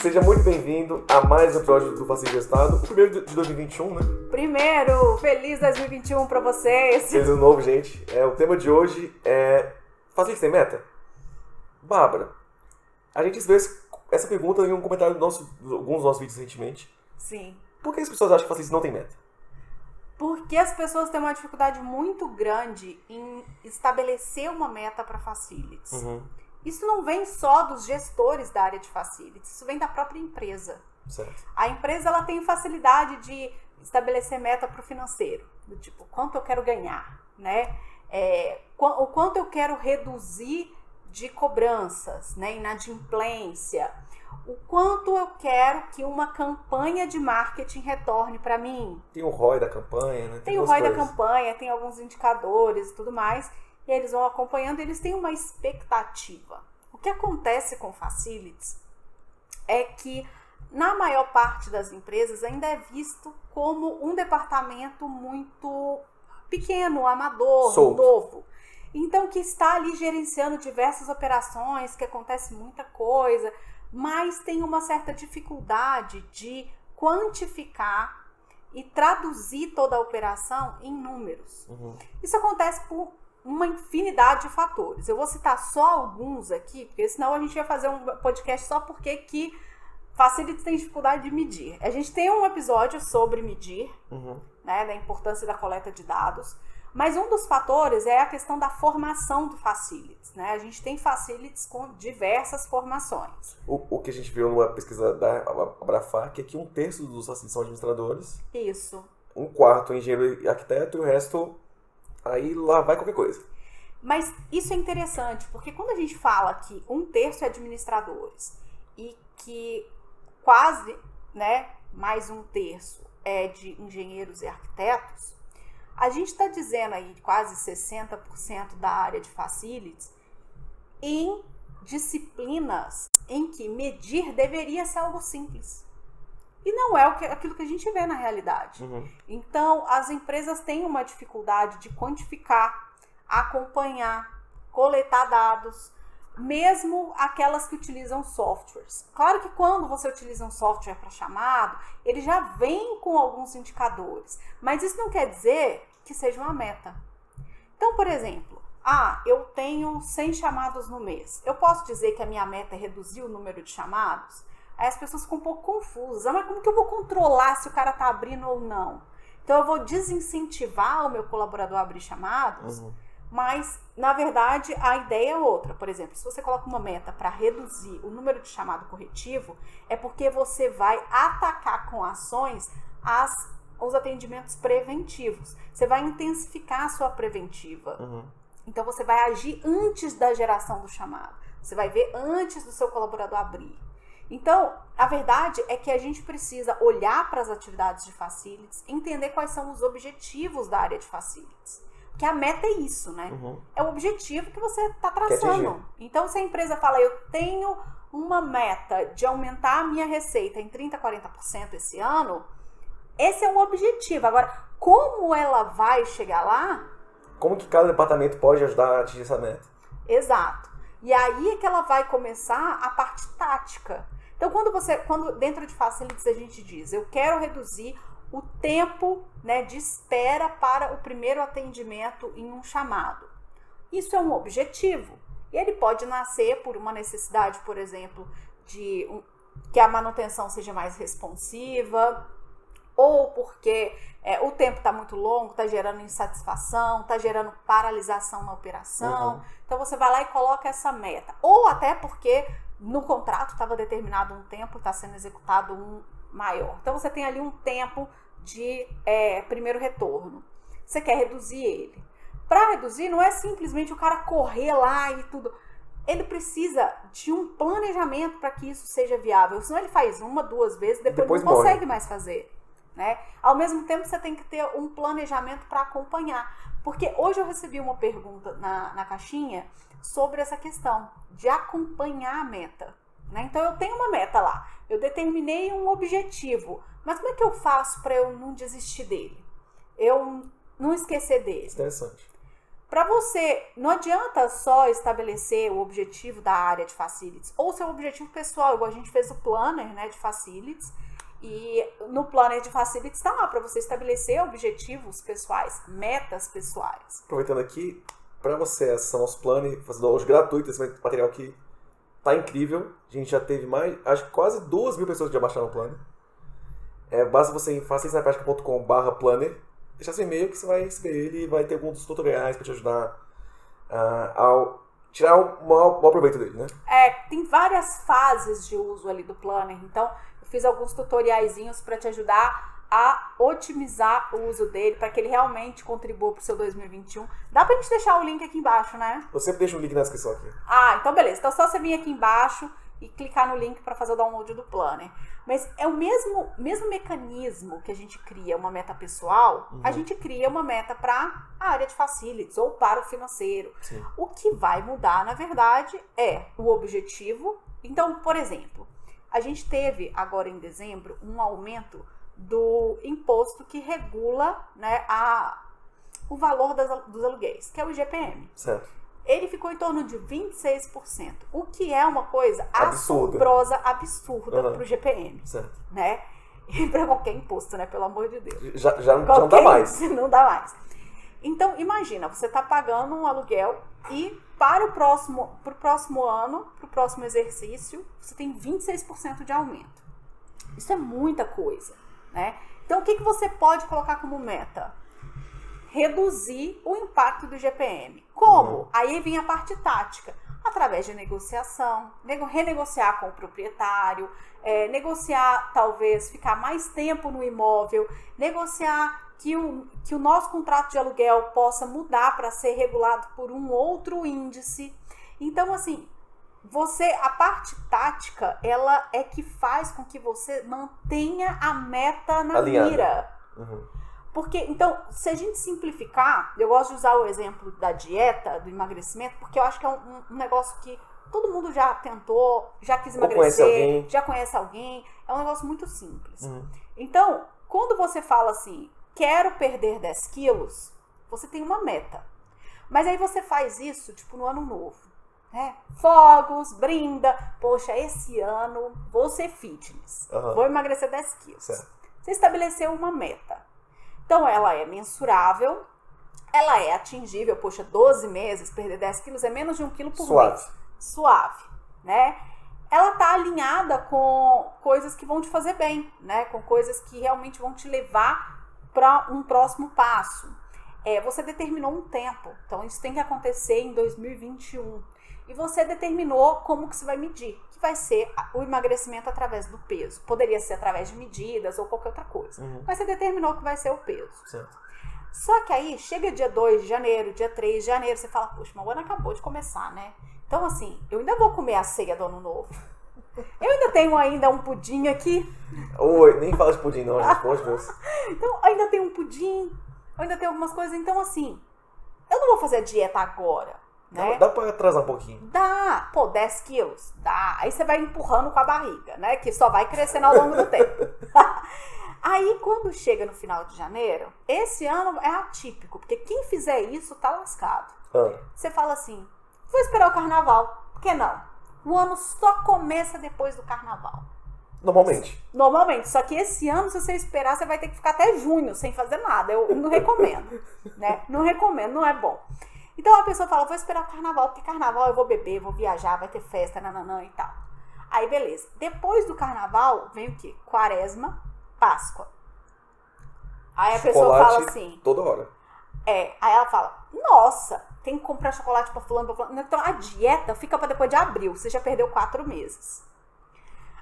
Seja muito bem-vindo a mais um episódio do Facil Estado, o primeiro de 2021, né? Primeiro, feliz 2021 pra vocês. Feliz ano novo, gente. É, o tema de hoje é Facil sem meta? Bárbara, a gente recebeu essa pergunta em um comentário de nosso, alguns dos nossos vídeos recentemente. Sim. Por que as pessoas acham que Facil não tem meta? Porque as pessoas têm uma dificuldade muito grande em estabelecer uma meta para facilities. Uhum. Isso não vem só dos gestores da área de facilities, isso vem da própria empresa. Certo. A empresa ela tem facilidade de estabelecer meta para o financeiro, do tipo quanto eu quero ganhar, né? É, o quanto eu quero reduzir de cobranças, né? Inadimplência. O quanto eu quero que uma campanha de marketing retorne para mim. Tem o ROI da campanha, né? Tem, tem o ROI coisas. da campanha, tem alguns indicadores e tudo mais. E eles vão acompanhando, eles têm uma expectativa. O que acontece com facilities é que na maior parte das empresas ainda é visto como um departamento muito pequeno, amador, Solto. novo. Então, que está ali gerenciando diversas operações, que acontece muita coisa, mas tem uma certa dificuldade de quantificar e traduzir toda a operação em números. Uhum. Isso acontece por uma infinidade de fatores. Eu vou citar só alguns aqui, porque senão a gente vai fazer um podcast só porque que facilities tem dificuldade de medir. A gente tem um episódio sobre medir, uhum. né, da importância da coleta de dados. Mas um dos fatores é a questão da formação do facilities. Né? A gente tem facilities com diversas formações. O, o que a gente viu numa pesquisa da Abrafac é que um terço dos facilities são administradores. Isso. Um quarto engenheiro e arquiteto e o resto aí lá vai qualquer coisa. Mas isso é interessante, porque quando a gente fala que um terço é administradores e que quase né, mais um terço é de engenheiros e arquitetos, a gente está dizendo aí quase 60% da área de facilities em disciplinas em que medir deveria ser algo simples. E não é aquilo que a gente vê na realidade. Uhum. Então, as empresas têm uma dificuldade de quantificar, acompanhar, coletar dados, mesmo aquelas que utilizam softwares. Claro que quando você utiliza um software para chamado, ele já vem com alguns indicadores, mas isso não quer dizer que seja uma meta. Então, por exemplo, ah, eu tenho 100 chamados no mês. Eu posso dizer que a minha meta é reduzir o número de chamados? Aí as pessoas ficam um pouco confusas. Mas como que eu vou controlar se o cara está abrindo ou não? Então eu vou desincentivar o meu colaborador a abrir chamados, uhum. mas na verdade a ideia é outra. Por exemplo, se você coloca uma meta para reduzir o número de chamado corretivo, é porque você vai atacar com ações as os atendimentos preventivos. Você vai intensificar a sua preventiva. Uhum. Então você vai agir antes da geração do chamado. Você vai ver antes do seu colaborador abrir. Então, a verdade é que a gente precisa olhar para as atividades de facilities, entender quais são os objetivos da área de facilities. Porque a meta é isso, né? Uhum. É o objetivo que você está traçando. Então, se a empresa fala, eu tenho uma meta de aumentar a minha receita em 30%, 40% esse ano, esse é um objetivo. Agora, como ela vai chegar lá? Como que cada departamento pode ajudar a atingir essa meta? Exato. E aí é que ela vai começar a parte tática. Então, quando você, quando dentro de Facilities a gente diz, eu quero reduzir o tempo né, de espera para o primeiro atendimento em um chamado. Isso é um objetivo. E ele pode nascer por uma necessidade, por exemplo, de um, que a manutenção seja mais responsiva, ou porque é, o tempo está muito longo, está gerando insatisfação, está gerando paralisação na operação. Uhum. Então você vai lá e coloca essa meta. Ou até porque no contrato estava determinado um tempo, está sendo executado um maior. Então você tem ali um tempo de é, primeiro retorno. Você quer reduzir ele. Para reduzir, não é simplesmente o cara correr lá e tudo. Ele precisa de um planejamento para que isso seja viável. Senão ele faz uma, duas vezes, depois, depois não morre. consegue mais fazer. Né? Ao mesmo tempo, você tem que ter um planejamento para acompanhar. Porque hoje eu recebi uma pergunta na, na caixinha sobre essa questão de acompanhar a meta. Né? Então, eu tenho uma meta lá, eu determinei um objetivo, mas como é que eu faço para eu não desistir dele? Eu não esquecer dele? Interessante. Para você, não adianta só estabelecer o objetivo da área de facilities ou seu objetivo pessoal, igual a gente fez o planner, né, de facilities. E no planner de facilities está lá para você estabelecer objetivos pessoais, metas pessoais. Aproveitando aqui, para você acessar nosso planner, fazer download gratuito esse material aqui tá incrível. A gente já teve mais, acho que quase duas mil pessoas que já baixaram o planner. É, basta você ir em facilitesnaprática.com.br planner deixar seu e-mail que você vai receber ele e vai ter alguns tutoriais para te ajudar uh, a tirar o maior, maior proveito dele, né? É, tem várias fases de uso ali do Planner, então fiz alguns tutoriaizinhos para te ajudar a otimizar o uso dele para que ele realmente contribua para o seu 2021. Dá para a gente deixar o link aqui embaixo, né? Eu sempre deixo o link na descrição aqui. Ah, então beleza. Então só você vir aqui embaixo e clicar no link para fazer o download do planner. Mas é o mesmo, mesmo mecanismo que a gente cria uma meta pessoal, uhum. a gente cria uma meta para a área de facilities ou para o financeiro. Sim. O que vai mudar, na verdade, é o objetivo. Então, por exemplo, a gente teve agora em dezembro um aumento do imposto que regula né, a, o valor das, dos aluguéis, que é o IGPM. Certo ele ficou em torno de 26%, o que é uma coisa absurda. assombrosa, absurda uhum. para o GPM. Certo. Né? E para qualquer imposto, né? Pelo amor de Deus. Já, já, já não dá mais. Não dá mais. Então, imagina, você está pagando um aluguel e para o próximo, pro próximo ano, para o próximo exercício, você tem 26% de aumento. Isso é muita coisa, né? Então, o que, que você pode colocar como meta? reduzir o impacto do GPM. Como? Uhum. Aí vem a parte tática. Através de negociação, renegociar com o proprietário, é, negociar, talvez, ficar mais tempo no imóvel, negociar que o, que o nosso contrato de aluguel possa mudar para ser regulado por um outro índice. Então, assim, você a parte tática ela é que faz com que você mantenha a meta na Alinhada. mira. Uhum. Porque, então, se a gente simplificar, eu gosto de usar o exemplo da dieta, do emagrecimento, porque eu acho que é um, um negócio que todo mundo já tentou, já quis emagrecer, conhece já conhece alguém. É um negócio muito simples. Uhum. Então, quando você fala assim, quero perder 10 quilos, você tem uma meta. Mas aí você faz isso, tipo, no ano novo. Né? Fogos, brinda. Poxa, esse ano vou ser fitness. Uhum. Vou emagrecer 10 quilos. Certo. Você estabeleceu uma meta. Então, ela é mensurável, ela é atingível. Poxa, 12 meses, perder 10 quilos é menos de um quilo por Suave. mês. Suave. Né? Ela tá alinhada com coisas que vão te fazer bem, né? Com coisas que realmente vão te levar um próximo passo. É, você determinou um tempo, então isso tem que acontecer em 2021. E você determinou como que você vai medir, que vai ser o emagrecimento através do peso. Poderia ser através de medidas ou qualquer outra coisa. Uhum. Mas você determinou que vai ser o peso. Certo. Só que aí, chega dia 2 de janeiro, dia 3 de janeiro, você fala, poxa, mas o ano acabou de começar, né? Então, assim, eu ainda vou comer a ceia do ano novo. Eu ainda tenho ainda um pudim aqui. Oi, nem fala de pudim não, gente, Deus. Então, ainda tem um pudim, ainda tem algumas coisas. Então, assim, eu não vou fazer a dieta agora. Né? Dá, dá pra atrasar um pouquinho. Dá. Pô, 10 quilos? Dá. Aí você vai empurrando com a barriga, né? Que só vai crescendo ao longo do tempo. Aí, quando chega no final de janeiro, esse ano é atípico, porque quem fizer isso tá lascado. Ah. Você fala assim: vou esperar o carnaval. Por que não? O ano só começa depois do carnaval. Normalmente. Normalmente. Só que esse ano, se você esperar, você vai ter que ficar até junho sem fazer nada. Eu não recomendo. né? Não recomendo, não é bom. Então a pessoa fala, vou esperar o carnaval, porque carnaval eu vou beber, vou viajar, vai ter festa, nananã e tal. Aí beleza. Depois do carnaval vem o quê? Quaresma, Páscoa. Aí a pessoa fala assim. Toda hora. É, aí ela fala, nossa, tem que comprar chocolate pra fulano, pra fulano. Então a dieta fica para depois de abril. Você já perdeu quatro meses.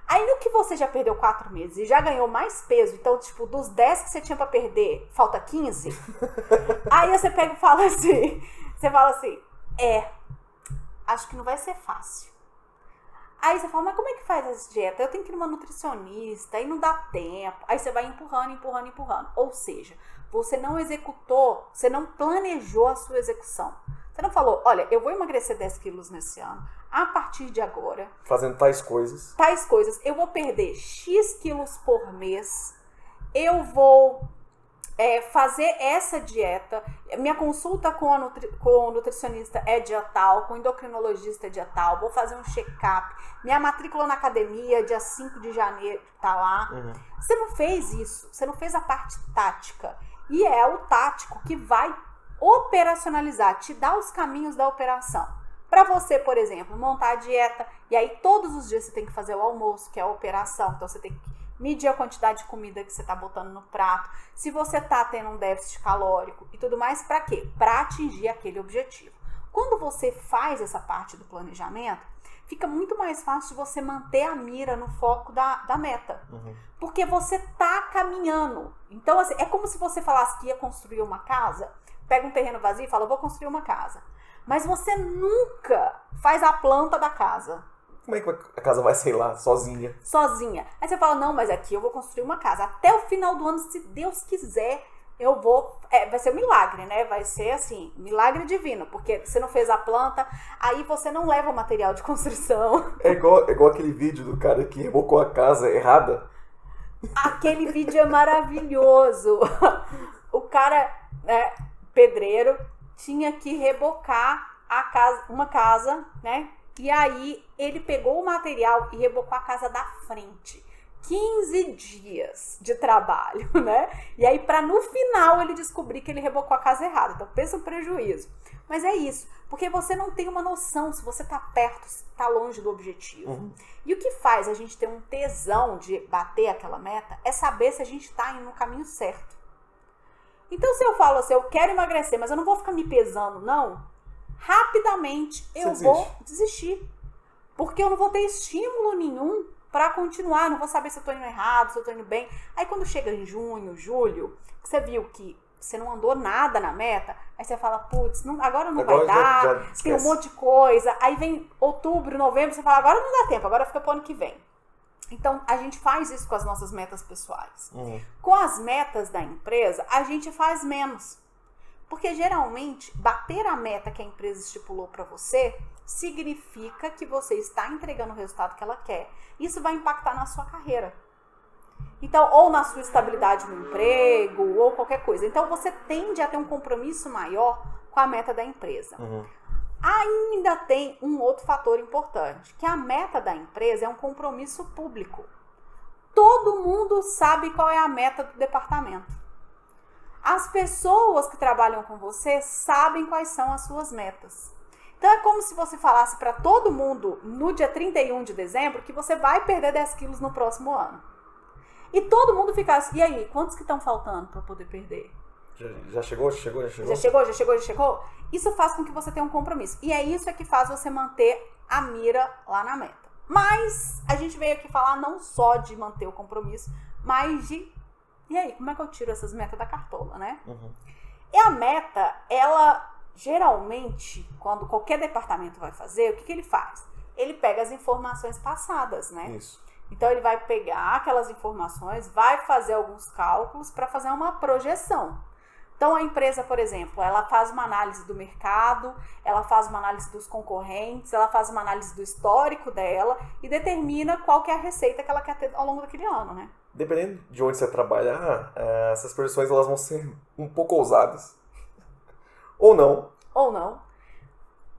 Aí no que você já perdeu quatro meses e já ganhou mais peso, então, tipo, dos 10 que você tinha para perder, falta 15. aí você pega e fala assim: você fala assim, é, acho que não vai ser fácil. Aí você fala, mas como é que faz essa dieta? Eu tenho que ir numa nutricionista, aí não dá tempo. Aí você vai empurrando, empurrando, empurrando. Ou seja, você não executou, você não planejou a sua execução. Você não falou, olha, eu vou emagrecer 10 quilos nesse ano, a partir de agora. Fazendo tais coisas. Tais coisas. Eu vou perder X quilos por mês. Eu vou é, fazer essa dieta. Minha consulta com, a nutri, com o nutricionista é dia tal, com o endocrinologista é dia tal, vou fazer um check-up. Minha matrícula na academia, dia 5 de janeiro, tá lá. Uhum. Você não fez isso, você não fez a parte tática. E é o tático que vai operacionalizar, te dar os caminhos da operação. Para você, por exemplo, montar a dieta, e aí todos os dias você tem que fazer o almoço, que é a operação, então você tem que medir a quantidade de comida que você está botando no prato, se você está tendo um déficit calórico e tudo mais, para quê? Para atingir aquele objetivo. Quando você faz essa parte do planejamento, fica muito mais fácil de você manter a mira no foco da, da meta. Uhum. Porque você tá caminhando. Então, assim, é como se você falasse que ia construir uma casa, pega um terreno vazio e fala, vou construir uma casa. Mas você nunca faz a planta da casa. Como é que a casa vai, sei lá, sozinha? Sozinha. Aí você fala, não, mas aqui eu vou construir uma casa. Até o final do ano, se Deus quiser, eu vou. É, vai ser um milagre, né? Vai ser assim, milagre divino, porque você não fez a planta, aí você não leva o material de construção. É igual, é igual aquele vídeo do cara que rebocou a casa errada. Aquele vídeo é maravilhoso. O cara, né, pedreiro, tinha que rebocar a casa, uma casa, né? E aí ele pegou o material e rebocou a casa da frente. 15 dias de trabalho, né? E aí, para no final ele descobrir que ele rebocou a casa errada. Então, pensa o prejuízo. Mas é isso, porque você não tem uma noção se você tá perto, se tá longe do objetivo. Uhum. E o que faz a gente ter um tesão de bater aquela meta é saber se a gente tá indo no caminho certo. Então, se eu falo assim, eu quero emagrecer, mas eu não vou ficar me pesando, não rapidamente eu vou desistir. Porque eu não vou ter estímulo nenhum para continuar, não vou saber se eu tô indo errado, se eu tô indo bem. Aí quando chega em junho, julho, você viu que você não andou nada na meta, aí você fala, putz, agora não agora vai dar, já, já tem um monte de coisa. Aí vem outubro, novembro, você fala, agora não dá tempo, agora fica pro ano que vem. Então, a gente faz isso com as nossas metas pessoais. Uhum. Com as metas da empresa, a gente faz menos. Porque geralmente, bater a meta que a empresa estipulou para você significa que você está entregando o resultado que ela quer. Isso vai impactar na sua carreira. Então, ou na sua estabilidade no emprego, ou qualquer coisa. Então, você tende a ter um compromisso maior com a meta da empresa. Uhum. Ainda tem um outro fator importante, que a meta da empresa é um compromisso público. Todo mundo sabe qual é a meta do departamento. As pessoas que trabalham com você sabem quais são as suas metas. Então é como se você falasse para todo mundo no dia 31 de dezembro que você vai perder 10 quilos no próximo ano. E todo mundo ficasse, e aí, quantos que estão faltando para poder perder? Já, já, chegou, já chegou, já chegou? Já chegou, já chegou, já chegou? Isso faz com que você tenha um compromisso. E é isso é que faz você manter a mira lá na meta. Mas a gente veio aqui falar não só de manter o compromisso, mas de e aí, como é que eu tiro essas metas da cartola, né? Uhum. E a meta, ela geralmente, quando qualquer departamento vai fazer, o que, que ele faz? Ele pega as informações passadas, né? Isso. Então ele vai pegar aquelas informações, vai fazer alguns cálculos para fazer uma projeção. Então a empresa, por exemplo, ela faz uma análise do mercado, ela faz uma análise dos concorrentes, ela faz uma análise do histórico dela e determina qual que é a receita que ela quer ter ao longo daquele ano, né? dependendo de onde você trabalhar, é, essas projeções elas vão ser um pouco ousadas. Ou não. Ou não.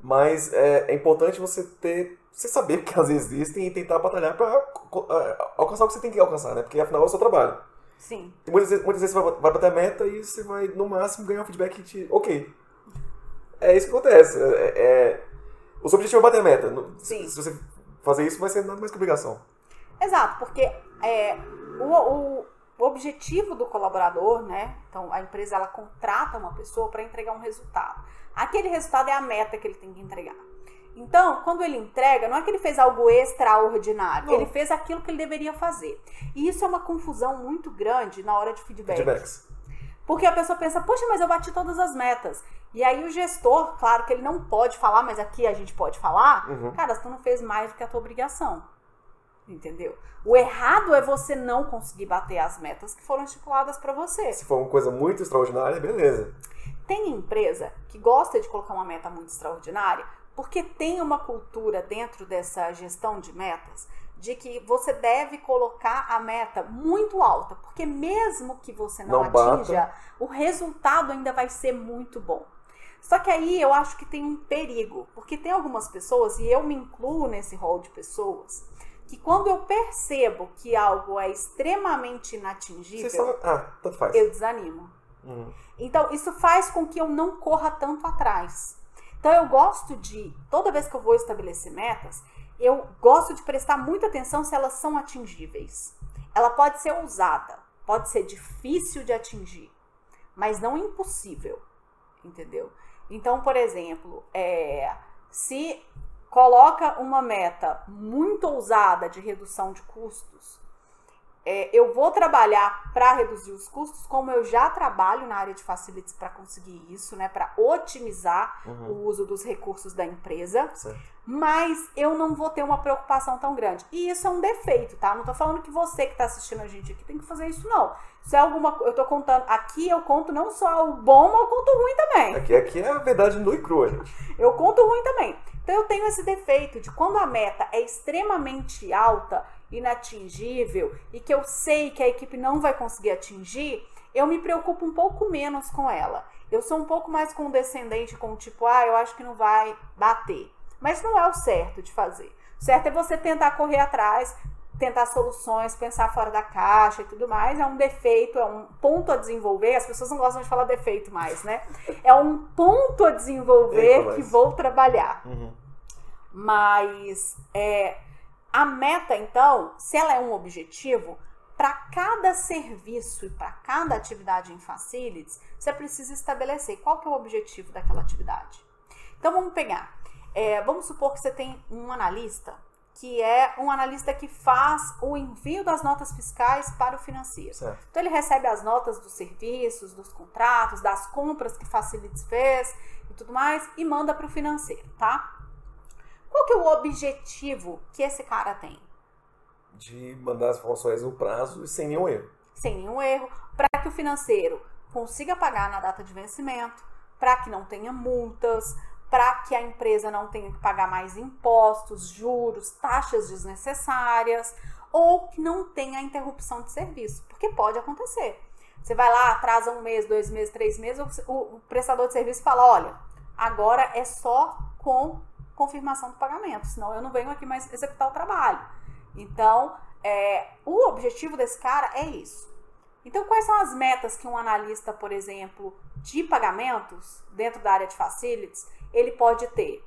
Mas é, é importante você ter. Você saber que elas existem e tentar batalhar para é, alcançar o que você tem que alcançar, né? Porque afinal é o seu trabalho. Sim. E muitas vezes, muitas vezes você vai, vai bater a meta e você vai, no máximo, ganhar um feedback de. Ok. É isso que acontece. É, é, o seu objetivo é bater a meta. Sim. Se você fazer isso, vai ser nada mais que obrigação. Exato, porque é, o, o, o objetivo do colaborador, né? Então a empresa ela contrata uma pessoa para entregar um resultado. Aquele resultado é a meta que ele tem que entregar. Então, quando ele entrega, não é que ele fez algo extraordinário, ele fez aquilo que ele deveria fazer. E isso é uma confusão muito grande na hora de feedback. Feedbacks. Porque a pessoa pensa, poxa, mas eu bati todas as metas. E aí o gestor, claro que ele não pode falar, mas aqui a gente pode falar, uhum. cara, tu não fez mais do que a tua obrigação. Entendeu? O errado é você não conseguir bater as metas que foram estipuladas para você. Se for uma coisa muito extraordinária, beleza. Tem empresa que gosta de colocar uma meta muito extraordinária porque tem uma cultura dentro dessa gestão de metas de que você deve colocar a meta muito alta, porque mesmo que você não, Não atinja, bata. o resultado ainda vai ser muito bom. Só que aí eu acho que tem um perigo, porque tem algumas pessoas, e eu me incluo nesse rol de pessoas, que quando eu percebo que algo é extremamente inatingível, só... Ah, tanto faz. eu desanimo. Uhum. Então, isso faz com que eu não corra tanto atrás. Então, eu gosto de, toda vez que eu vou estabelecer metas, eu gosto de prestar muita atenção se elas são atingíveis. Ela pode ser ousada, pode ser difícil de atingir, mas não impossível, entendeu? Então, por exemplo, é, se coloca uma meta muito ousada de redução de custos, é, eu vou trabalhar para reduzir os custos, como eu já trabalho na área de facilities para conseguir isso, né, para otimizar Uhum. o uso dos recursos da empresa, Certo. mas eu não vou ter uma preocupação tão grande. E isso é um defeito, tá? Não tô falando que você que tá assistindo a gente aqui tem que fazer isso, não. Isso é alguma Eu tô contando. Aqui eu conto não só o bom, mas eu conto o ruim também. Aqui, aqui é a verdade nua e crua, gente. Eu conto ruim também. Então eu tenho esse defeito de quando a meta é extremamente alta, inatingível e que eu sei que a equipe não vai conseguir atingir, eu me preocupo um pouco menos com ela. Eu sou um pouco mais condescendente com o tipo, ah, eu acho que não vai bater. Mas não é o certo de fazer. O certo é você tentar correr atrás, tentar soluções, pensar fora da caixa e tudo mais. É um defeito, é um ponto a desenvolver. As pessoas não gostam de falar defeito mais, né? É um ponto a desenvolver Eita, que mas- vou trabalhar. Uhum. Mas é, a meta, então, se ela é um objetivo, para cada serviço e para cada atividade em facilities, você precisa estabelecer qual que é o objetivo daquela atividade. Então vamos pegar. é, vamos supor que você tem um analista que é um analista que faz o envio das notas fiscais para o financeiro. Certo. Então ele recebe as notas dos serviços, dos contratos, das compras que Facilities fez e tudo mais e manda para o financeiro, tá? Qual que é o objetivo que esse cara tem? De mandar as informações no prazo e sem nenhum erro. Sem nenhum erro, para que o financeiro consiga pagar na data de vencimento, para que não tenha multas, para que a empresa não tenha que pagar mais impostos, juros, taxas desnecessárias, ou que não tenha interrupção de serviço, porque pode acontecer. Você vai lá, atrasa um mês, dois meses, três meses, o, prestador de serviço fala: olha, agora é só com confirmação do pagamento, senão eu não venho aqui mais executar o trabalho. Então, é, o objetivo desse cara é isso. Então, quais são as metas que um analista, por exemplo, de pagamentos, dentro da área de facilities, ele pode ter?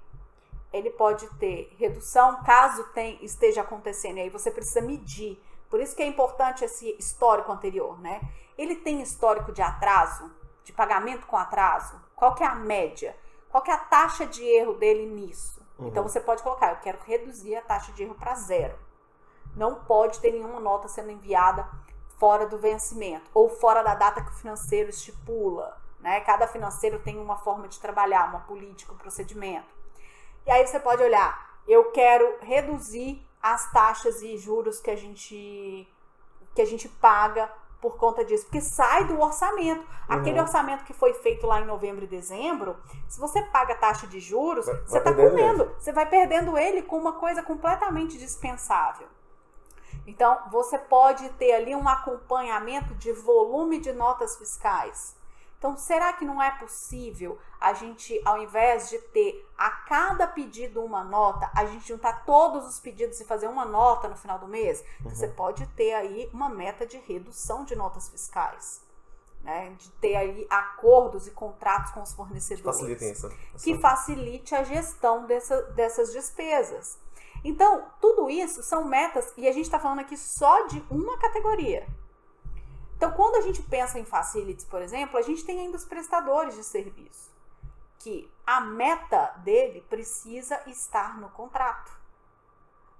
Ele pode ter redução caso tem, esteja acontecendo, e aí você precisa medir. Por isso que é importante esse histórico anterior, né? Ele tem histórico de atraso, de pagamento com atraso? Qual que é a média? Qual que é a taxa de erro dele nisso? Uhum. Então você pode colocar, eu quero reduzir a taxa de erro para zero. Não pode ter nenhuma nota sendo enviada fora do vencimento ou fora da data que o financeiro estipula. Né? Cada financeiro tem uma forma de trabalhar, uma política, um procedimento. E aí você pode olhar, eu quero reduzir as taxas e juros que a gente que a gente paga por conta disso, porque sai do orçamento. Aquele Uhum. orçamento que foi feito lá em novembro e dezembro, se você paga taxa de juros, Vai- você está comendo, você vai perdendo ele com uma coisa completamente dispensável. Então, você pode ter ali um acompanhamento de volume de notas fiscais. Então, será que não é possível a gente, ao invés de ter a cada pedido uma nota, a gente juntar todos os pedidos e fazer uma nota no final do mês? Então, Você pode ter aí uma meta de redução de notas fiscais. Né? De ter aí acordos e contratos com os fornecedores Facilitem essa. que essa- facilite a gestão dessa- dessas despesas. Então, tudo isso são metas, e a gente está falando aqui só de uma categoria. Então, quando a gente pensa em facilities, por exemplo, a gente tem ainda os prestadores de serviço, que a meta dele precisa estar no contrato.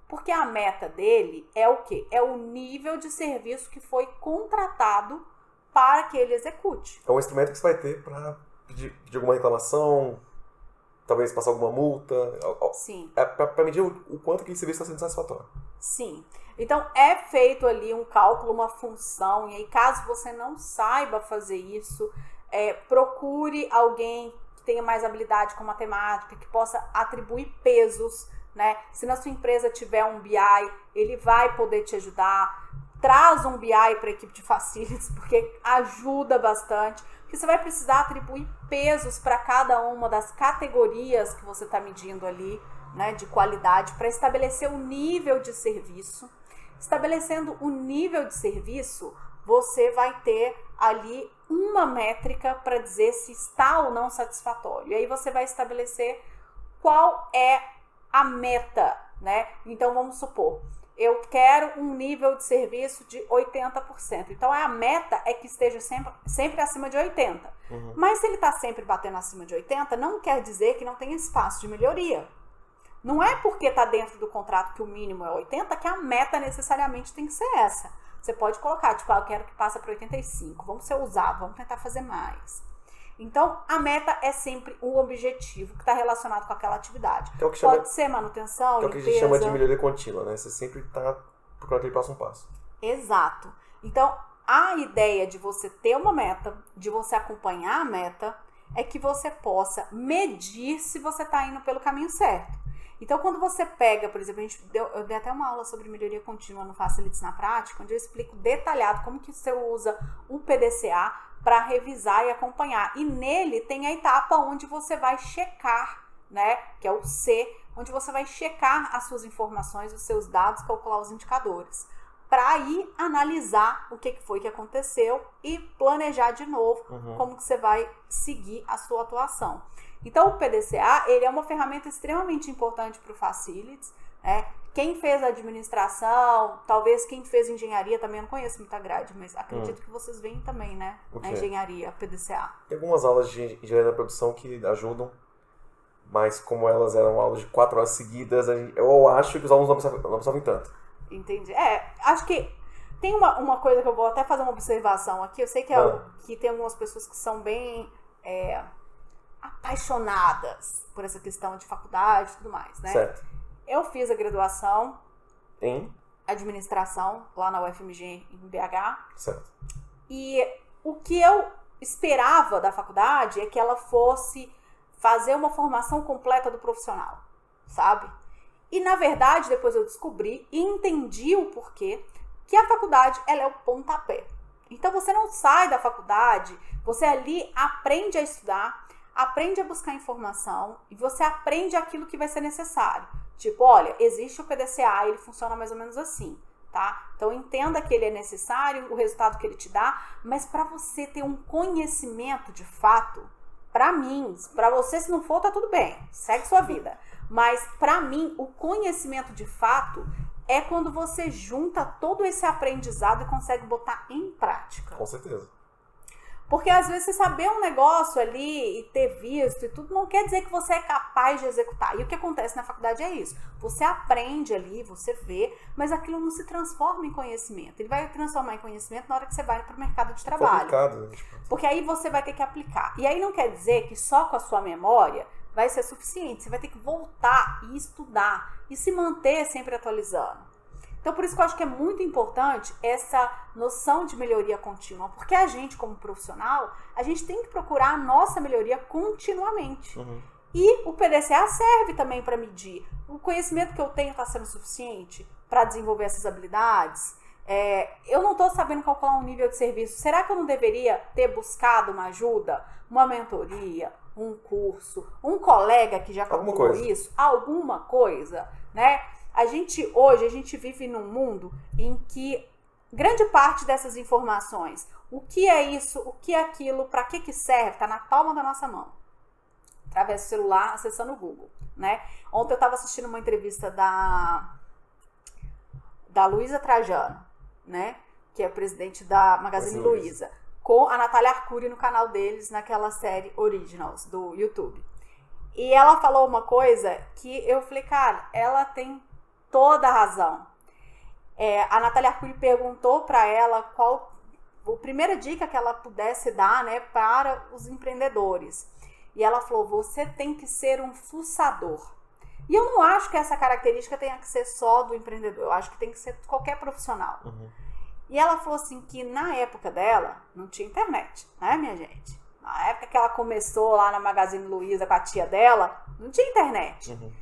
Porque a meta dele é o quê? É o nível de serviço que foi contratado para que ele execute. É um instrumento que você vai ter para pedir, pedir alguma reclamação, talvez passar alguma multa. Sim. É para medir o, o quanto aquele serviço está sendo satisfatório. Sim. Então é feito ali um cálculo, uma função, e aí caso você não saiba fazer isso, é, procure alguém que tenha mais habilidade com matemática, que possa atribuir pesos né? Se na sua empresa tiver um BI, ele vai poder te ajudar. Traz um BI para a equipe de facilities, porque ajuda bastante. Porque você vai precisar atribuir pesos para cada uma das categorias que você está medindo ali, né, de qualidade, para estabelecer o nível de serviço. Estabelecendo o nível de serviço, você vai ter ali uma métrica para dizer se está ou não satisfatório. E aí você vai estabelecer qual é a meta, né? Então vamos supor, eu quero um nível de serviço de 80%. Então a meta é que esteja sempre, sempre acima de 80%. Uhum. Mas se ele está sempre batendo acima de 80%, não quer dizer que não tem espaço de melhoria. Não é porque está dentro do contrato que o mínimo é 80 que a meta necessariamente tem que ser essa. Você pode colocar, tipo, ah, eu quero que passe para 85, vamos ser ousados, vamos tentar fazer mais. Então, a meta é sempre um objetivo que está relacionado com aquela atividade. É chama, Pode ser manutenção, é o que a gente chama de melhoria contínua, né? Você sempre está procurando aquele passo um passo. Exato. Então, a ideia de você ter uma meta, de você acompanhar a meta, é que você possa medir se você está indo pelo caminho certo. Então, quando você pega, por exemplo, a gente deu, eu dei até uma aula sobre melhoria contínua no Facilities na Prática, onde eu explico detalhado como que você usa o PDCA para revisar e acompanhar. E nele tem a etapa onde você vai checar, né, que é o C, onde você vai checar as suas informações, os seus dados, calcular os indicadores, para aí analisar o que foi que aconteceu e planejar de novo uhum. como que você vai seguir a sua atuação. Então, o PDCA ele é uma ferramenta extremamente importante para o Facilities. Né? Quem fez administração, talvez quem fez engenharia também, eu não conheço muita grade, mas acredito hum. que vocês veem também, né? Na engenharia, PDCA. Tem algumas aulas de engenharia da produção que ajudam, mas como elas eram aulas de quatro horas seguidas, eu acho que os alunos não absorvem tanto. Entendi. É, acho que tem uma, uma coisa que eu vou até fazer uma observação aqui. Eu sei que, é, ah. que tem algumas pessoas que são bem. É, apaixonadas por essa questão de faculdade e tudo mais, né? Certo. Eu fiz a graduação em administração lá na UFMG em BH. Certo. E o que eu esperava da faculdade é que ela fosse fazer uma formação completa do profissional, sabe? E na verdade, depois eu descobri e entendi o porquê que a faculdade ela é o pontapé. Então você não sai da faculdade, você ali aprende a estudar, aprende a buscar informação e você aprende aquilo que vai ser necessário. Tipo, olha, existe o PDCA, ele funciona mais ou menos assim, tá? Então entenda que ele é necessário, o resultado que ele te dá, mas para você ter um conhecimento de fato, para mim, para você se não for tá tudo bem, segue sua vida. Mas para mim, o conhecimento de fato é quando você junta todo esse aprendizado e consegue botar em prática. Com certeza. Porque às vezes você saber um negócio ali e ter visto e tudo não quer dizer que você é capaz de executar. E o que acontece na faculdade é isso. Você aprende ali, você vê, mas aquilo não se transforma em conhecimento. Ele vai transformar em conhecimento na hora que você vai para o mercado de trabalho. Né? Porque aí você vai ter que aplicar. E aí não quer dizer que só com a sua memória vai ser suficiente. Você vai ter que voltar e estudar e se manter sempre atualizando. Então, por isso que eu acho que é muito importante essa noção de melhoria contínua, porque a gente, como profissional, a gente tem que procurar a nossa melhoria continuamente. Uhum. E o PDCA serve também para medir. O conhecimento que eu tenho está sendo suficiente para desenvolver essas habilidades? É, eu não estou sabendo calcular um nível de serviço. Será que eu não deveria ter buscado uma ajuda, uma mentoria, um curso, um colega que já calculou isso? Alguma coisa, né? A gente hoje, a gente vive num mundo em que grande parte dessas informações, o que é isso, o que é aquilo, para que que serve, está na palma da nossa mão. Através do celular, acessando o Google, né? Ontem eu estava assistindo uma entrevista da da Luísa Trajano, né? Que é presidente da Magazine Luiza, com a Natália Arcuri no canal deles, naquela série Originals do YouTube. E ela falou uma coisa que eu falei, cara, ela tem toda a razão. É, a Natália Arcuri perguntou para ela qual a primeira dica que ela pudesse dar né, para os empreendedores. E ela falou: você tem que ser um fuçador. E eu não acho que essa característica tenha que ser só do empreendedor, eu acho que tem que ser qualquer profissional. Uhum. E ela falou assim que na época dela não tinha internet, né, minha gente? Na época que ela começou lá na Magazine Luiza com a tia dela, não tinha internet. Uhum.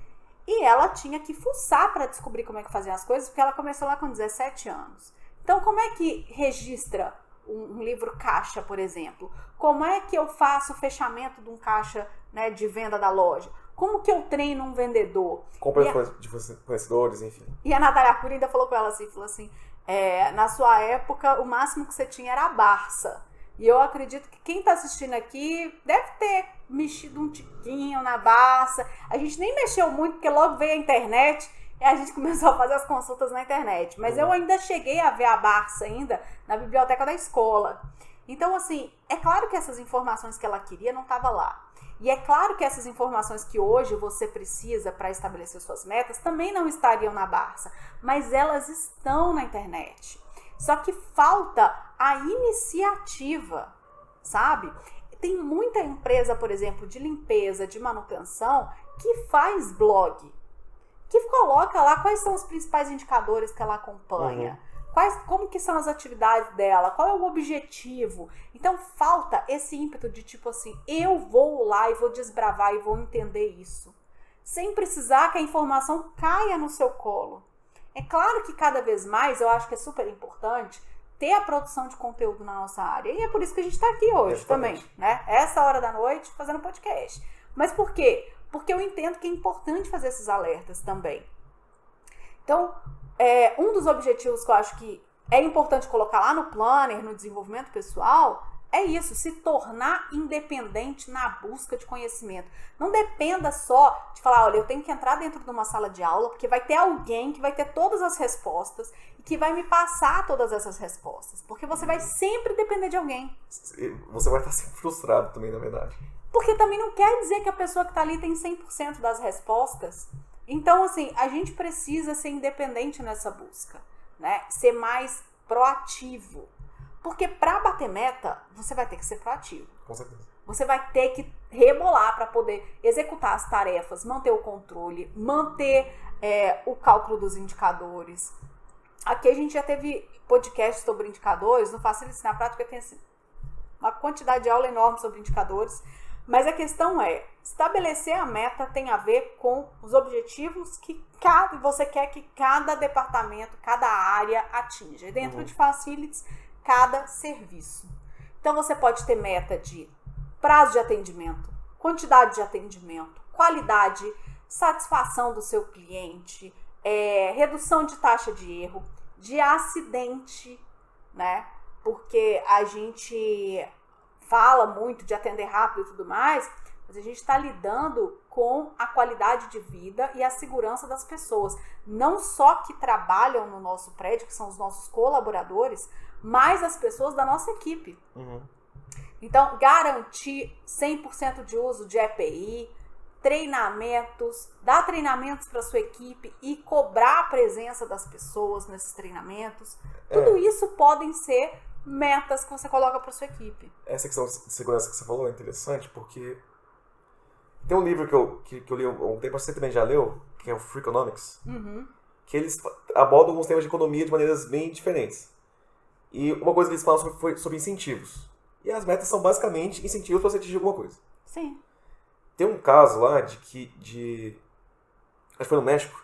E ela tinha que fuçar para descobrir como é que fazia as coisas, porque ela começou lá com 17 anos. Então, como é que registra um, livro caixa, por exemplo? Como é que eu faço o fechamento de um caixa né, de venda da loja? Como que eu treino um vendedor? Compra a- de fornecedores, enfim. E a Natália Arcuri ainda falou com ela assim, falou assim, é, na sua época, o máximo que você tinha era a Barça. E eu acredito que quem tá assistindo aqui deve ter mexido um tiquinho na Barça. A gente nem mexeu muito, porque logo veio a internet e a gente começou a fazer as consultas na internet. Mas eu ainda cheguei a ver a Barça ainda na biblioteca da escola. Então, assim, é claro que essas informações que ela queria não estavam lá. E é claro que essas informações que hoje você precisa para estabelecer suas metas também não estariam na Barça, mas elas estão na internet. Só que falta a iniciativa, sabe? Tem muita empresa, por exemplo, de limpeza, de manutenção, que faz blog, que coloca lá quais são os principais indicadores que ela acompanha. Quais, como que são as atividades dela? Qual é o objetivo? Então falta esse ímpeto de tipo assim, eu vou lá e vou desbravar e vou entender isso, sem precisar que a informação caia no seu colo. É claro que cada vez mais eu acho que é super importante ter a produção de conteúdo na nossa área. E é por isso que a gente está aqui hoje Exatamente. também, né? Essa hora da noite fazendo podcast. Mas por quê? Porque eu entendo que é importante fazer esses alertas também. Então, é, um dos objetivos que eu acho que é importante colocar lá no planner, no desenvolvimento pessoal, é isso, se tornar independente na busca de conhecimento. Não dependa só de falar, olha, eu tenho que entrar dentro de uma sala de aula, porque vai ter alguém que vai ter todas as respostas e que vai me passar todas essas respostas. Porque você vai sempre depender de alguém. Você vai estar sempre frustrado também, na verdade. Porque também não quer dizer que a pessoa que está ali tem 100% das respostas. Então, assim, a gente precisa ser independente nessa busca, né? Ser mais proativo. Porque para bater meta, você vai ter que ser proativo. Com certeza. Você vai ter que rebolar para poder executar as tarefas, manter o controle, manter é, o cálculo dos indicadores. Aqui a gente já teve podcast sobre indicadores, no Facilite na Prática tem assim, uma quantidade de aula enorme sobre indicadores. Mas a questão é, estabelecer a meta tem a ver com os objetivos que cada, você quer que cada departamento, cada área atinja. E dentro Uhum. de Facilities, cada serviço. Então você pode ter meta de prazo de atendimento, quantidade de atendimento, qualidade, satisfação do seu cliente, é, redução de taxa de erro, de acidente, né? Porque a gente fala muito de atender rápido e tudo mais, mas a gente está lidando com a qualidade de vida e a segurança das pessoas. Não só que trabalham no nosso prédio, que são os nossos colaboradores, mas as pessoas da nossa equipe. Uhum. Então, garantir 100% de uso de EPI, treinamentos, dar treinamentos para sua equipe e cobrar a presença das pessoas nesses treinamentos. Tudo É. isso podem ser metas que você coloca para sua equipe. Essa questão de segurança que você falou é interessante porque tem um livro que eu, que, que eu li há um tempo, você também já leu, que é o Free Economics, Uhum. que eles abordam alguns temas de economia de maneiras bem diferentes. E uma coisa que eles falam sobre, foi sobre incentivos. E as metas são basicamente incentivos para você atingir alguma coisa. Sim. Tem um caso lá de que, de, acho que foi no México,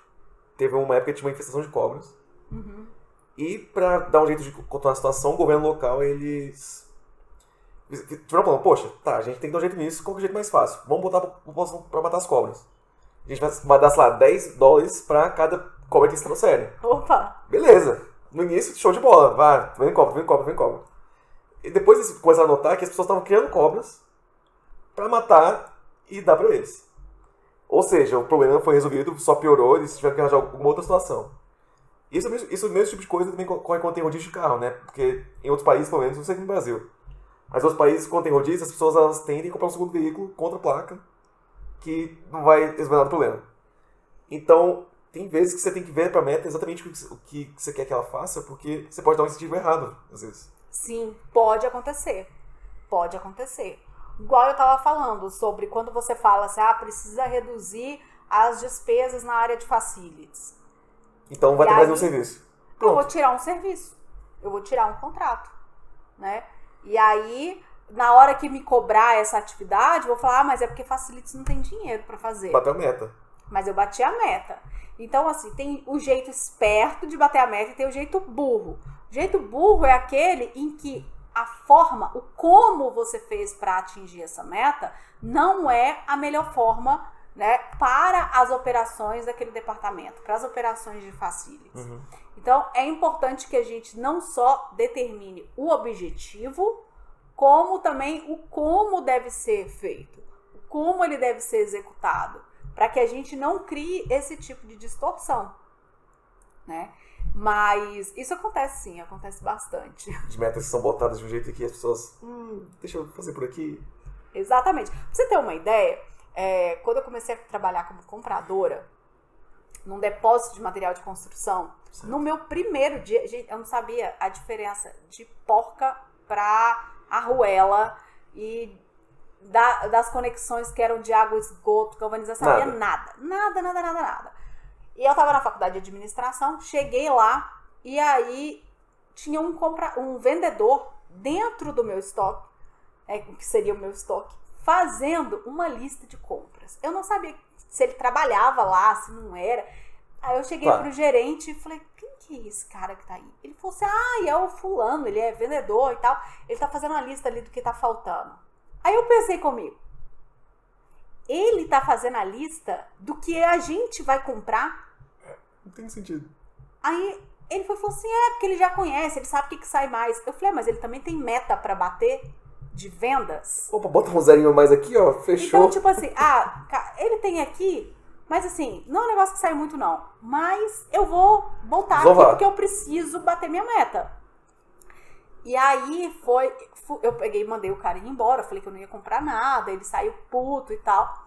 teve uma época que tinha uma infestação de cobras. Uhum. E para dar um jeito de contornar a situação, o governo local, eles tiveram falando, poxa, tá, a gente tem que dar um jeito nisso, qual que é o jeito mais fácil? Vamos botar a população para matar as cobras. A gente vai, vai dar, sei lá, 10 dólares para cada cobra que eles trouxerem. Opa! Beleza. No início, show de bola. Vai, vem cobra, vem cobra, vem cobra. E depois eles começaram a notar que as pessoas estavam criando cobras para matar e dar para eles. Ou seja, o problema foi resolvido, só piorou, eles tiveram que arranjar alguma outra situação. Isso, é isso é o mesmo tipo de coisa também ocorre quando tem rodízio de carro, né? Porque em outros países, pelo menos, não sei no Brasil. Mas outros países, quando tem rodízio, as pessoas elas tendem a comprar um segundo veículo contra placa que não vai resolver nada do problema. Então, tem vezes que você tem que ver pra meta exatamente o que você- quer que ela faça, porque você pode dar um incentivo errado, às vezes. Sim, pode acontecer. Pode acontecer. Igual eu tava falando sobre quando você fala assim, ah, precisa reduzir as despesas na área de facilities. Então vai E ter mais um serviço. Eu vou Pronto. tirar um serviço. Eu vou tirar um contrato, né? E aí, na hora que me cobrar essa atividade, eu vou falar, ah, mas é porque facilities não tem dinheiro para fazer. Bateu a meta. Mas eu bati a meta. Então, assim, tem o jeito esperto de bater a meta e tem o jeito burro. O jeito burro é aquele em que a forma, o como você fez para atingir essa meta, não é a melhor forma né, para as operações daquele departamento, para as operações de facilities. Uhum. Então, é importante que a gente não só determine o objetivo, como também o como deve ser feito, como ele deve ser executado, para que a gente não crie esse tipo de distorção, né? Mas isso acontece sim, acontece bastante. As metas são botadas de um jeito que as pessoas, hum, deixa eu fazer por aqui. Exatamente. Pra você ter uma ideia, é, quando eu comecei a trabalhar como compradora, num depósito de material de construção, certo. no meu primeiro dia, gente, eu não sabia a diferença de porca para arruela e da, das conexões que eram de água, esgoto, galvanização, nada. sabia nada. Nada, nada, nada, nada. E eu tava na faculdade de administração, cheguei lá e aí tinha um, compra, um vendedor dentro do meu estoque, é, que seria o meu estoque, fazendo uma lista de compras. Eu não sabia se ele trabalhava lá, se não era. Aí eu cheguei claro. pro gerente e falei, quem que é esse cara que tá aí? Ele falou assim, ah, é o fulano, ele é vendedor e tal. Ele tá fazendo uma lista ali do que tá faltando. Aí eu pensei comigo, ele tá fazendo a lista do que a gente vai comprar. Não tem sentido. Aí ele foi, falou assim: é, porque ele já conhece, ele sabe o que, que sai mais. Eu falei, ah, mas ele também tem meta para bater de vendas. Opa, bota um zerinho mais aqui, ó, fechou. Então, tipo assim, ah, ele tem aqui, mas assim, não é um negócio que sai muito, não. Mas eu vou voltar aqui porque eu preciso bater minha meta. E aí foi, eu peguei e mandei o cara ir embora, falei que eu não ia comprar nada, ele saiu puto e tal.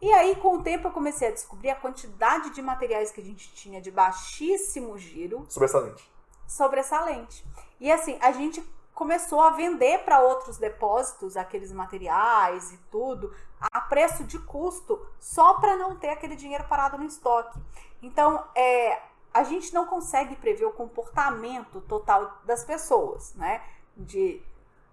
E aí, com o tempo, eu comecei a descobrir a quantidade de materiais que a gente tinha de baixíssimo giro. Sobressalente. Sobressalente. E assim, a gente começou a vender para outros depósitos aqueles materiais e tudo a preço de custo, só para não ter aquele dinheiro parado no estoque. Então, é, a gente não consegue prever o comportamento total das pessoas, né? De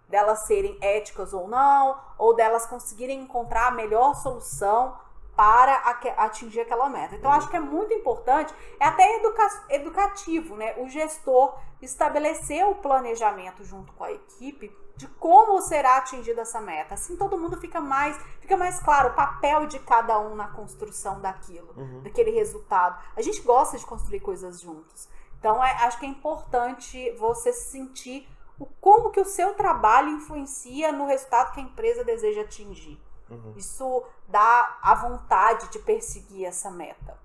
delas serem éticas ou não, ou delas conseguirem encontrar a melhor solução para atingir aquela meta. Então, acho que é muito importante, é até educa educativo, né? O gestor estabelecer o planejamento junto com a equipe de como será atingida essa meta. Assim todo mundo fica mais, fica mais claro o papel de cada um na construção daquilo, uhum. daquele resultado. A gente gosta de construir coisas juntos. Então, é, acho que é importante você se sentir o como que o seu trabalho influencia no resultado que a empresa deseja atingir. Uhum. Isso dá a vontade de perseguir essa meta.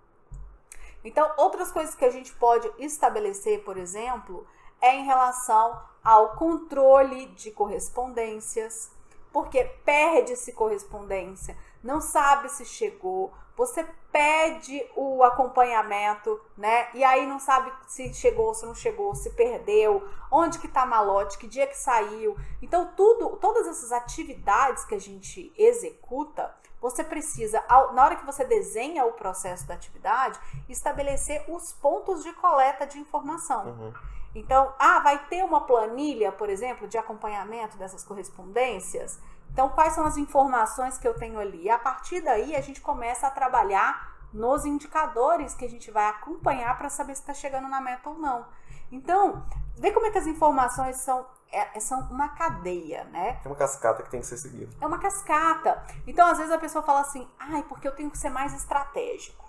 Então, outras coisas que a gente pode estabelecer, por exemplo, é em relação ao controle de correspondências, porque perde-se correspondência, não sabe se chegou, você pede o acompanhamento, né? E aí não sabe se chegou, se não chegou, se perdeu, onde que tá malote, que dia que saiu. Então tudo, todas essas atividades que a gente executa, você precisa, na hora que você desenha o processo da atividade, estabelecer os pontos de coleta de informação. Uhum. Então, ah, vai ter uma planilha, por exemplo, de acompanhamento dessas correspondências. Então, quais são as informações que eu tenho ali? E a partir daí, a gente começa a trabalhar nos indicadores que a gente vai acompanhar para saber se está chegando na meta ou não. Então, vê como é que as informações são, é, é, são uma cadeia, né? É uma cascata que tem que ser seguida. É uma cascata. Então, às vezes a pessoa fala assim, ai, porque eu tenho que ser mais estratégico.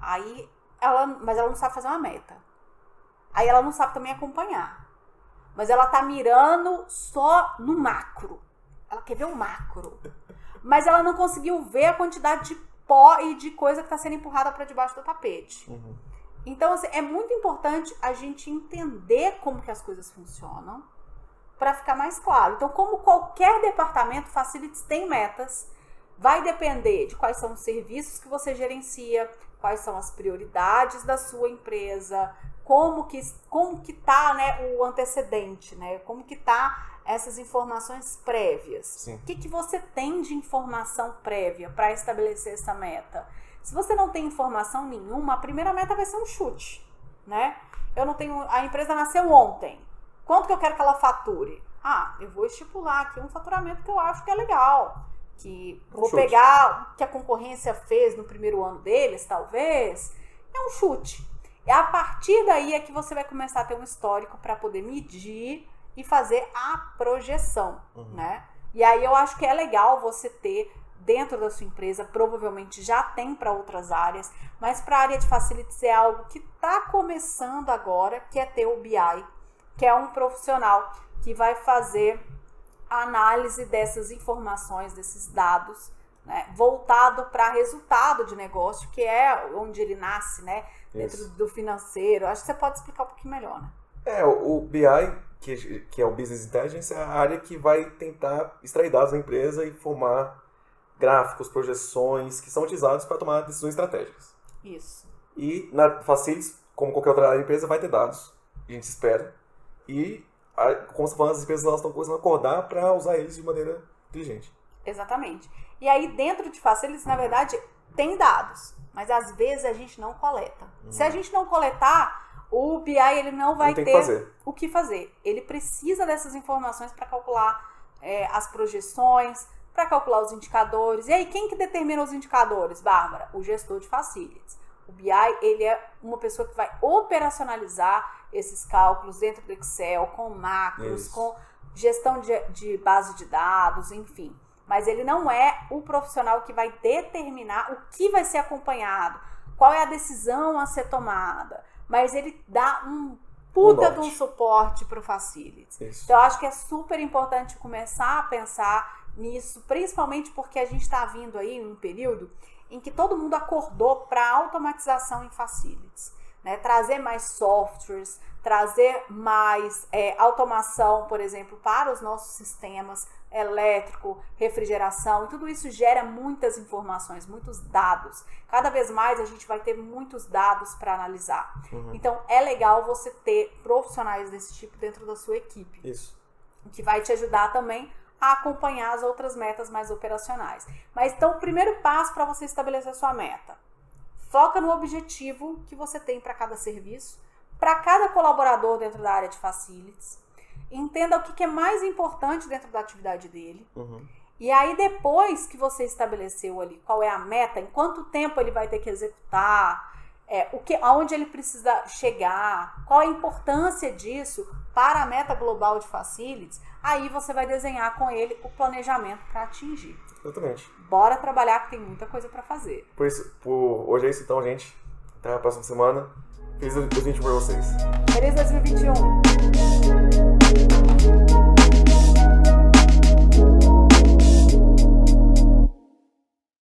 Aí, ela, mas ela não sabe fazer uma meta. Aí ela não sabe também acompanhar. Mas ela tá mirando só no macro. Ela quer ver o macro. Mas ela não conseguiu ver a quantidade de pó e de coisa que está sendo empurrada para debaixo do tapete. Uhum. Então, assim, é muito importante a gente entender como que as coisas funcionam para ficar mais claro. Então, como qualquer departamento, Facilities tem metas, vai depender de quais são os serviços que você gerencia, quais são as prioridades da sua empresa, como que como que tá, né, o antecedente, né? Como que tá essas informações prévias. Sim. O que, que você tem de informação prévia para estabelecer essa meta? Se você não tem informação nenhuma, a primeira meta vai ser um chute, né? Eu não tenho. A empresa nasceu ontem. Quanto que eu quero que ela fature? Ah, eu vou estipular aqui um faturamento que eu acho que é legal. que Um vou chute. pegar o que a concorrência fez no primeiro ano deles, talvez, é um chute. E a partir daí é que você vai começar a ter um histórico para poder medir e fazer a projeção, Uhum. né? E aí eu acho que é legal você ter dentro da sua empresa, provavelmente já tem para outras áreas, mas para a área de facilities é algo que está começando agora, que é ter o BI, que é um profissional que vai fazer a análise dessas informações, desses dados, né, voltado para resultado de negócio, que é onde ele nasce, né, dentro Isso. do financeiro. Acho que você pode explicar um pouquinho melhor, né? É, o BI, que, que é o Business Intelligence, é a área que vai tentar extrair dados da empresa e formar gráficos, projeções que são utilizados para tomar decisões estratégicas. Isso. E na Facilities, como qualquer outra área da empresa, vai ter dados, a gente espera. E, como você falando, as empresas elas estão começando a acordar para usar eles de maneira inteligente. Exatamente. E aí, dentro de Facilities, na verdade, tem dados, mas às vezes a gente não coleta. Se a gente não coletar, o BI ele não vai Não que ter fazer. o que fazer. Ele precisa dessas informações para calcular é, as projeções, para calcular os indicadores. E aí, quem que determina os indicadores, Bárbara? O gestor de Facilities. O BI, ele é uma pessoa que vai operacionalizar esses cálculos dentro do Excel, com macros, Isso. com gestão de, de base de dados, enfim. Mas ele não é o profissional que vai determinar o que vai ser acompanhado, qual é a decisão a ser tomada. Mas ele dá um puta Um de um suporte para o Facilities. Isso. Então, eu acho que é super importante começar a pensar nisso, principalmente porque a gente está vindo aí um período em que todo mundo acordou para automatização em facilities. Né? Trazer mais softwares, trazer mais é, automação, por exemplo, para os nossos sistemas elétrico, refrigeração, e tudo isso gera muitas informações, muitos dados. Cada vez mais a gente vai ter muitos dados para analisar. Uhum. Então é legal você ter profissionais desse tipo dentro da sua equipe Isso. o que vai te ajudar também a acompanhar as outras metas mais operacionais. Mas então, o primeiro passo para você estabelecer a sua meta. Foca no objetivo que você tem para cada serviço, para cada colaborador dentro da área de facilities. Entenda o que é mais importante dentro da atividade dele. Uhum. E aí, depois que você estabeleceu ali qual é a meta, em quanto tempo ele vai ter que executar, é, o que, aonde ele precisa chegar, qual a importância disso para a meta global de facilities, aí você vai desenhar com ele o planejamento para atingir. Exatamente. Bora trabalhar que tem muita coisa para fazer. Por isso, por hoje é isso então, gente. Até a próxima semana. Feliz 2020 pra vocês. Feliz 2021!